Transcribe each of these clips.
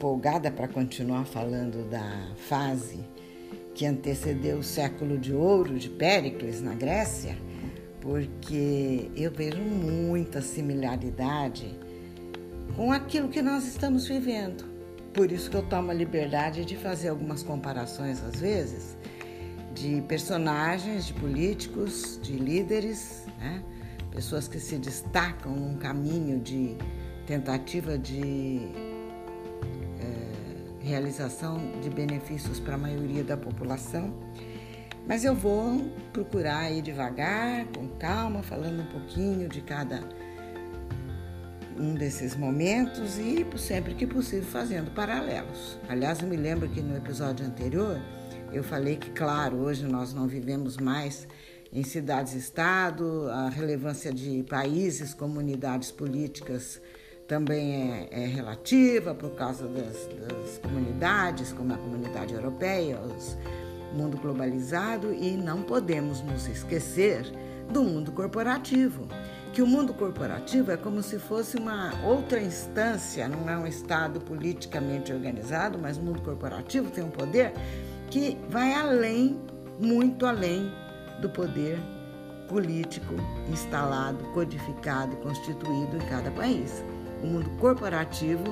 empolgada para continuar falando da fase que antecedeu o século de ouro de Péricles na Grécia, porque eu vejo muita similaridade com aquilo que nós estamos vivendo. Por isso que eu tomo a liberdade de fazer algumas comparações às vezes de personagens, de políticos, de líderes, né? pessoas que se destacam num caminho de tentativa de realização de benefícios para a maioria da população. Mas eu vou procurar ir devagar, com calma, falando um pouquinho de cada um desses momentos e sempre que possível fazendo paralelos. Aliás, eu me lembro que no episódio anterior eu falei que, claro, hoje nós não vivemos mais em cidades-estado, a relevância de países, comunidades políticas também é, é relativa por causa das, das, comunidades, como a comunidade europeia, o mundo globalizado, e não podemos nos esquecer do mundo corporativo. Que o mundo corporativo é como se fosse uma outra instância, não é um Estado politicamente organizado, mas o mundo corporativo tem um poder que vai além, muito além do poder político instalado, codificado, constituído em cada país. O mundo corporativo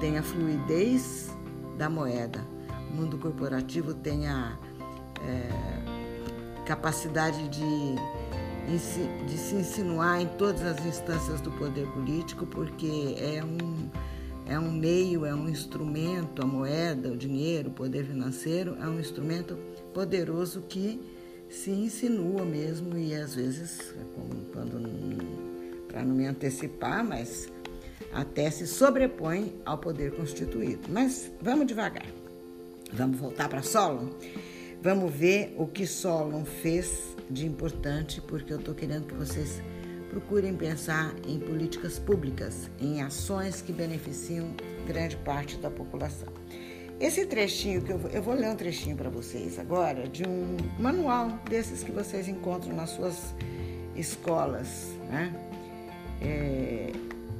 tem a fluidez da moeda. O mundo corporativo tem a é, capacidade de, de se insinuar em todas as instâncias do poder político, porque é um é um meio, é um instrumento, a moeda, o dinheiro, o poder financeiro é um instrumento poderoso que se insinua mesmo e às vezes, quando para não me antecipar, mas até se sobrepõe ao poder constituído. Mas vamos devagar. Vamos voltar para Solon. Vamos ver o que Solon fez de importante, porque eu estou querendo que vocês procurem pensar em políticas públicas, em ações que beneficiam grande parte da população. Esse trechinho que eu vou, eu vou ler um trechinho para vocês agora de um manual desses que vocês encontram nas suas escolas, né? É,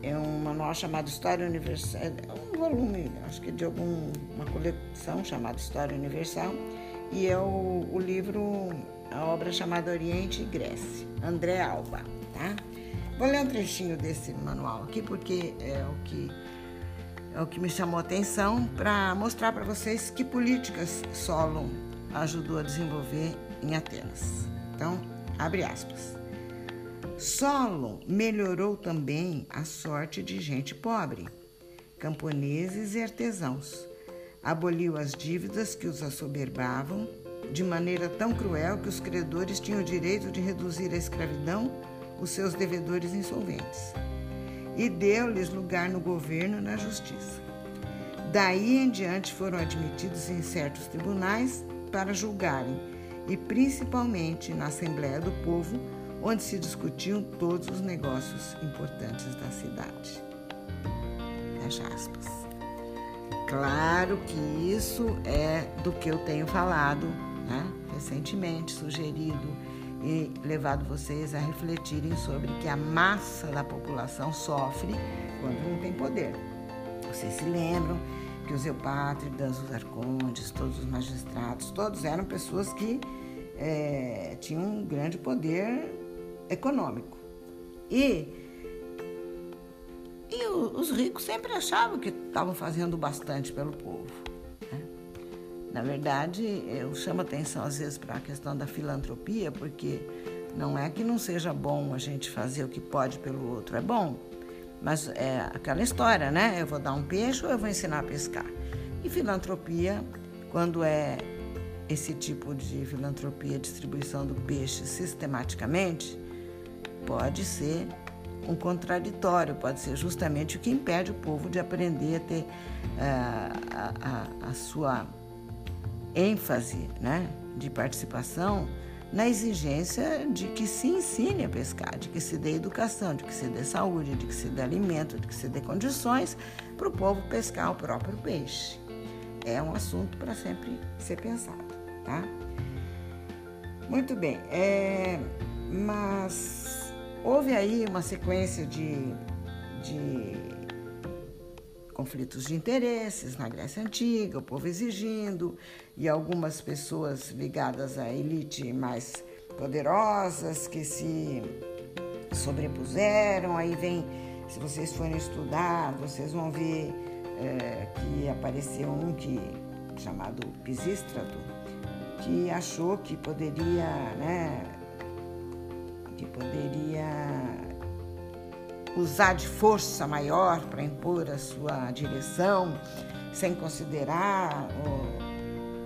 é um manual chamado História Universal, é um volume, acho que de alguma coleção chamada História Universal, e é o, o livro, a obra chamada Oriente e Grécia, André Alba tá? Vou ler um trechinho desse manual aqui porque é o que é o que me chamou a atenção para mostrar para vocês que políticas Solon ajudou a desenvolver em Atenas. Então, abre aspas. Solon melhorou também a sorte de gente pobre, camponeses e artesãos. Aboliu as dívidas que os assoberbavam de maneira tão cruel que os credores tinham o direito de reduzir a escravidão os seus devedores insolventes e deu-lhes lugar no governo e na justiça. Daí em diante foram admitidos em certos tribunais para julgarem, e principalmente na Assembleia do Povo, onde se discutiam todos os negócios importantes da cidade. Fecha aspas. Claro que isso é do que eu tenho falado né, recentemente, sugerido e levado vocês a refletirem sobre que a massa da população sofre quando não tem poder. Vocês se lembram que os eupátridas, os arcondes, todos os magistrados, todos eram pessoas que é, tinham um grande poder econômico. E, e os ricos sempre achavam que estavam fazendo bastante pelo povo. Na verdade, eu chamo atenção às vezes para a questão da filantropia, porque não é que não seja bom a gente fazer o que pode pelo outro, é bom, mas é aquela história, né? Eu vou dar um peixe ou eu vou ensinar a pescar. E filantropia, quando é esse tipo de filantropia, distribuição do peixe sistematicamente, pode ser um contraditório, pode ser justamente o que impede o povo de aprender a ter uh, a, a, sua ênfase né, de participação na exigência de que se ensine a pescar, de que se dê educação, de que se dê saúde, de que se dê alimento, de que se dê condições para o povo pescar o próprio peixe. É um assunto para sempre ser pensado, tá? Muito bem, é, mas houve aí uma sequência de, de conflitos de interesses na Grécia Antiga, o povo exigindo, e algumas pessoas ligadas à elite mais poderosas que se sobrepuseram. Aí vem, se vocês forem estudar, vocês vão ver é, que apareceu um que chamado Pisístrato, que achou que poderia, né, que poderia usar de força maior para impor a sua direção, sem considerar o,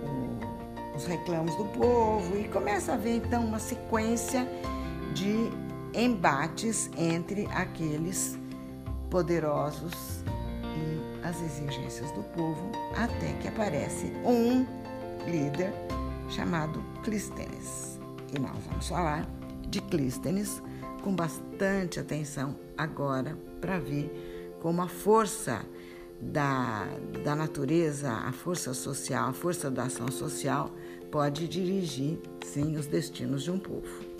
o, os reclamos do povo, e começa a haver então uma sequência de embates entre aqueles poderosos e as exigências do povo, até que aparece um líder chamado Clístenes. E nós vamos falar de Clístenes com bastante atenção agora para ver como a força da, da natureza, a força social, a força da ação social pode dirigir, sim, os destinos de um povo.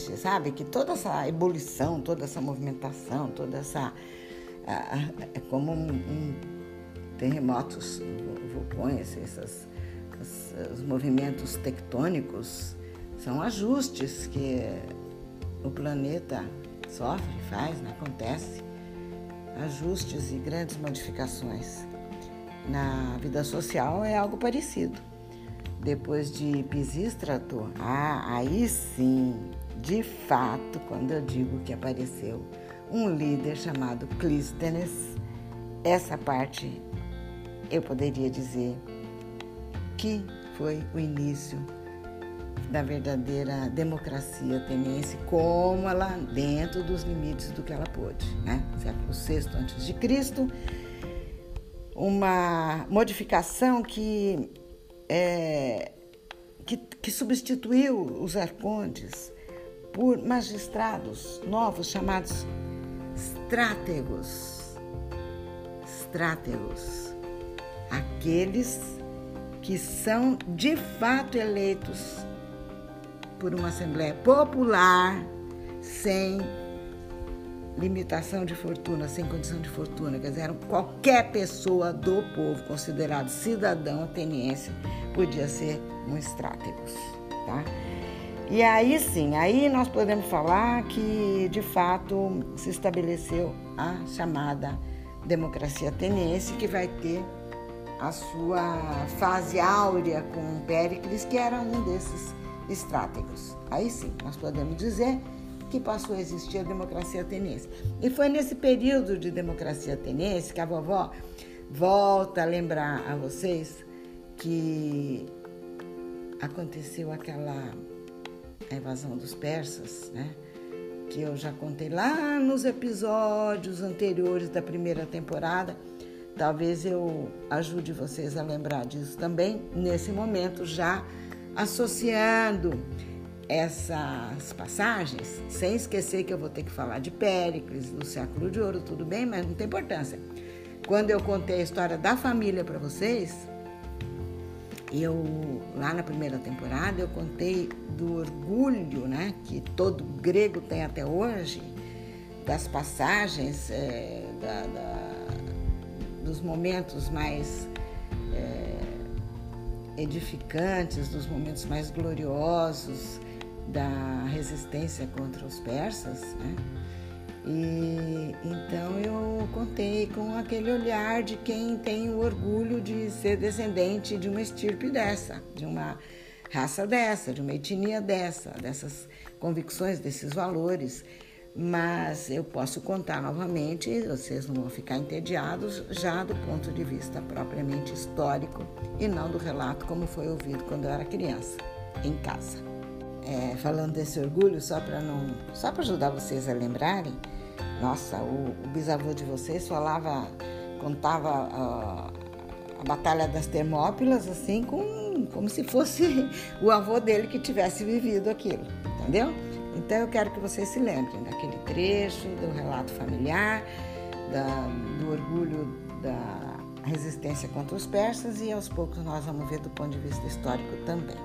Sabe, que toda essa ebulição, toda essa movimentação, toda essa é como um, um terremotos, vulcões, essas, as, os movimentos tectônicos são ajustes que o planeta sofre, faz, né? acontece, ajustes e grandes modificações. Na vida social é algo parecido. Depois de Pisístrato, ah, aí sim, de fato, quando eu digo que apareceu um líder chamado Clístenes. Essa parte eu poderia dizer que foi o início da verdadeira democracia ateniense, como ela dentro dos limites do que ela pôde, né? Século VI antes de Cristo, uma modificação que é, que, que substituiu os arcontes por magistrados novos chamados estrátegos. Estrátegos. Aqueles que são de fato eleitos por uma Assembleia Popular sem limitação de fortuna, sem condição de fortuna, quer dizer, qualquer pessoa do povo considerado cidadão ateniense podia ser um estrátegos, tá? E aí sim, aí nós podemos falar que de fato se estabeleceu a chamada democracia ateniense, que vai ter a sua fase áurea com Péricles, que era um desses estrátegos. Aí sim, nós podemos dizer que passou a existir a democracia ateniense. E foi nesse período de democracia ateniense que a vovó volta a lembrar a vocês que aconteceu aquela a invasão dos persas, né? que eu já contei lá nos episódios anteriores da primeira temporada. Talvez eu ajude vocês a lembrar disso também, nesse momento, já associando essas passagens, sem esquecer que eu vou ter que falar de Péricles, do século de ouro, tudo bem, mas não tem importância. Quando eu contei a história da família para vocês, eu lá na primeira temporada eu contei do orgulho, né, que todo grego tem até hoje, das passagens, é, da, da, dos momentos mais é, edificantes, dos momentos mais gloriosos da resistência contra os persas, né? E então eu contei com aquele olhar de quem tem o orgulho de ser descendente de uma estirpe dessa, de uma raça dessa, de uma etnia dessa, dessas convicções, desses valores. Mas eu posso contar novamente, vocês não vão ficar entediados, já do ponto de vista propriamente histórico e não do relato como foi ouvido quando eu era criança, em casa. É, falando desse orgulho, só para não, só para ajudar vocês a lembrarem, nossa, o, o bisavô de vocês falava, contava a, a Batalha das Termópilas assim, com, como se fosse o avô dele que tivesse vivido aquilo, entendeu? Então eu quero que vocês se lembrem daquele trecho, do relato familiar, da, do orgulho da, resistência contra os persas e aos poucos nós vamos ver do ponto de vista histórico também.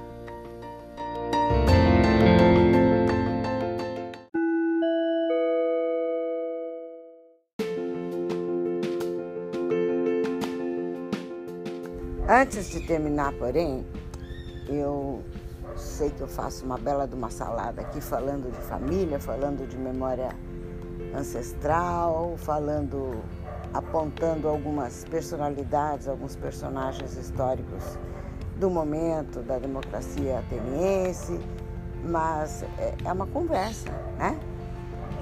Antes de terminar, porém, eu sei que eu faço uma bela de uma salada aqui falando de família, falando de memória ancestral, falando, apontando algumas personalidades, alguns personagens históricos do momento da democracia ateniense, mas é, é uma conversa, né?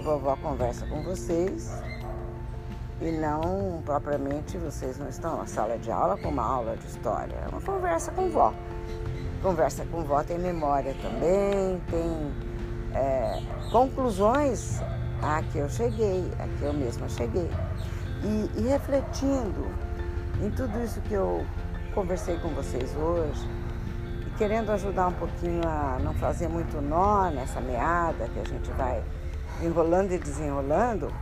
Vovó conversa com vocês e não propriamente vocês não estão na sala de aula com uma aula de história, é uma conversa com vó. Conversa com vó tem memória também, tem é, conclusões a que eu cheguei, a que eu mesma cheguei. E, e refletindo em tudo isso que eu conversei com vocês hoje, e querendo ajudar um pouquinho a não fazer muito nó nessa meada que a gente vai enrolando e desenrolando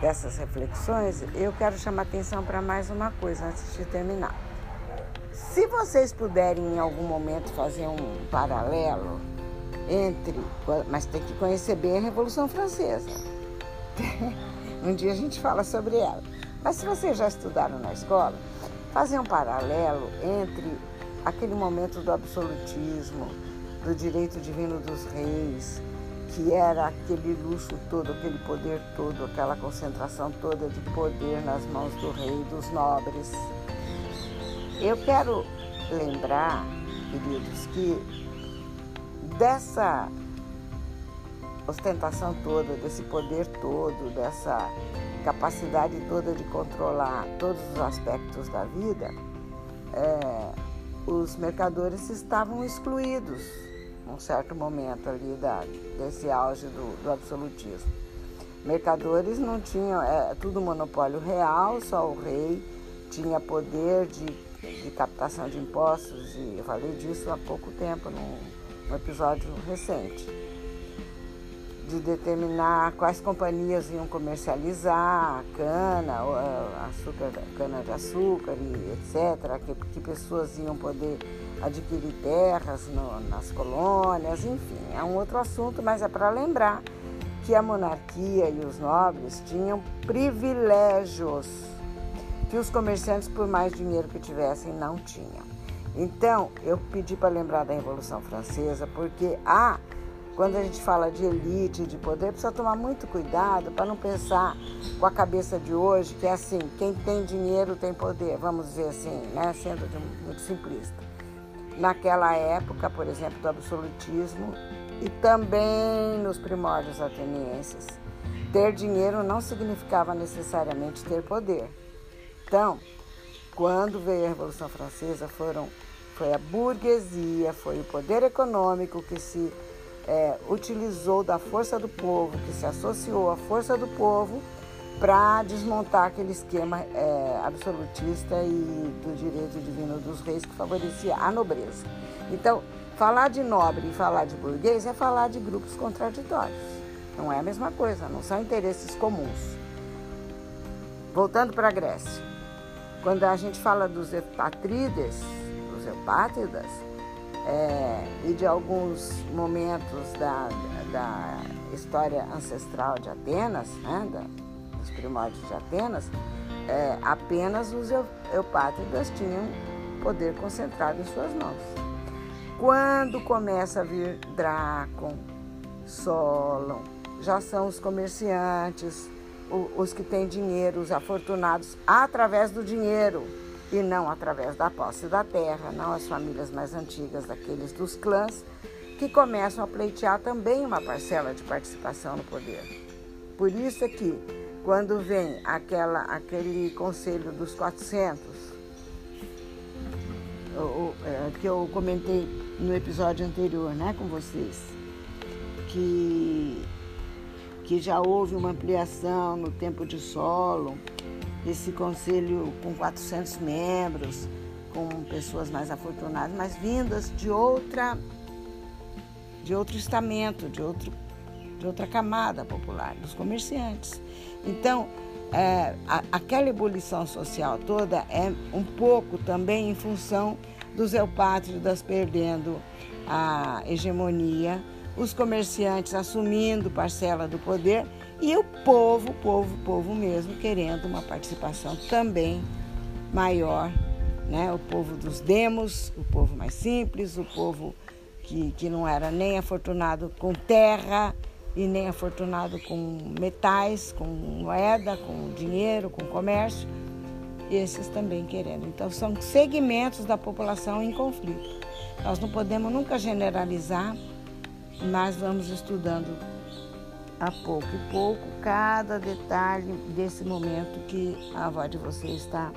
dessas reflexões, eu quero chamar atenção para mais uma coisa antes de terminar. Se vocês puderem em algum momento fazer um paralelo entre, mas tem que conhecer bem a Revolução Francesa. um dia a gente fala sobre ela. Mas se vocês já estudaram na escola, fazer um paralelo entre aquele momento do absolutismo, do direito divino dos reis, que era aquele luxo todo, aquele poder todo, aquela concentração toda de poder nas mãos do rei e dos nobres. Eu quero lembrar, queridos, que dessa ostentação toda, desse poder todo, dessa capacidade toda de controlar todos os aspectos da vida, é, os mercadores estavam excluídos num certo momento ali da, desse auge do, do absolutismo. Mercadores não tinham, é tudo monopólio real, só o rei tinha poder de de captação de impostos, e eu falei disso há pouco tempo, num, num episódio recente, de determinar quais companhias iam comercializar a cana, açúcar, cana de açúcar etc., que, que pessoas iam poder adquirir terras no, nas colônias, enfim, é um outro assunto, mas é para lembrar que a monarquia e os nobres tinham privilégios que os comerciantes, por mais dinheiro que tivessem, não tinham. Então, eu pedi para lembrar da Revolução Francesa, porque há, ah, quando a gente fala de elite, de poder, precisa tomar muito cuidado para não pensar com a cabeça de hoje que é assim, quem tem dinheiro tem poder, vamos dizer assim, né, sendo muito simplista. Naquela época, por exemplo, do absolutismo e também nos primórdios atenienses, ter dinheiro não significava necessariamente ter poder. Então, quando veio a Revolução Francesa, foram, foi a burguesia, foi o poder econômico que se é, utilizou da força do povo, que se associou à força do povo para desmontar aquele esquema é, absolutista e do direito divino dos reis que favorecia a nobreza. Então, falar de nobre e falar de burguês é falar de grupos contraditórios. Não é a mesma coisa, não são interesses comuns. Voltando para a Grécia. Quando a gente fala dos epatrides, dos eupátridas, é, e de alguns momentos da, da história ancestral de Atenas, né, da, dos primórdios de Atenas, é, apenas os eupátridas tinham poder concentrado em suas mãos. Quando começa a vir Drácon, Solon, já são os comerciantes, os que têm dinheiro, os afortunados, através do dinheiro e não através da posse da terra, não as famílias mais antigas, daqueles dos clãs, que começam a pleitear também uma parcela de participação no poder. Por isso é que, quando vem aquela, aquele conselho dos 400, o, o, é, que eu comentei no episódio anterior né, com vocês, que que já houve uma ampliação no tempo de solo, esse conselho com 400 membros, com pessoas mais afortunadas, mas vindas de outra de outro estamento, de outro de outra camada popular, dos comerciantes. Então, é, a, aquela ebulição social toda é um pouco também em função dos eupátridas perdendo a hegemonia, os comerciantes assumindo parcela do poder e o povo, povo, povo mesmo, querendo uma participação também maior, né? O povo dos demos, o povo mais simples, o povo que, que não era nem afortunado com terra e nem afortunado com metais, com moeda, com dinheiro, com comércio, esses também querendo. Então, são segmentos da população em conflito. Nós não podemos nunca generalizar, mas vamos estudando a pouco e pouco cada detalhe desse momento que a avó de vocês está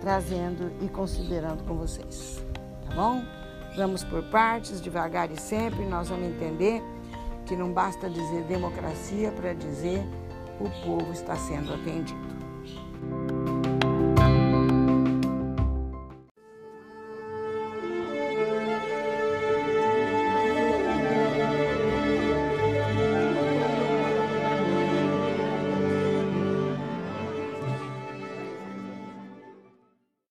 trazendo e considerando com vocês. Tá bom? Vamos por partes, devagar e sempre, nós vamos entender que não basta dizer democracia para dizer o povo está sendo atendido.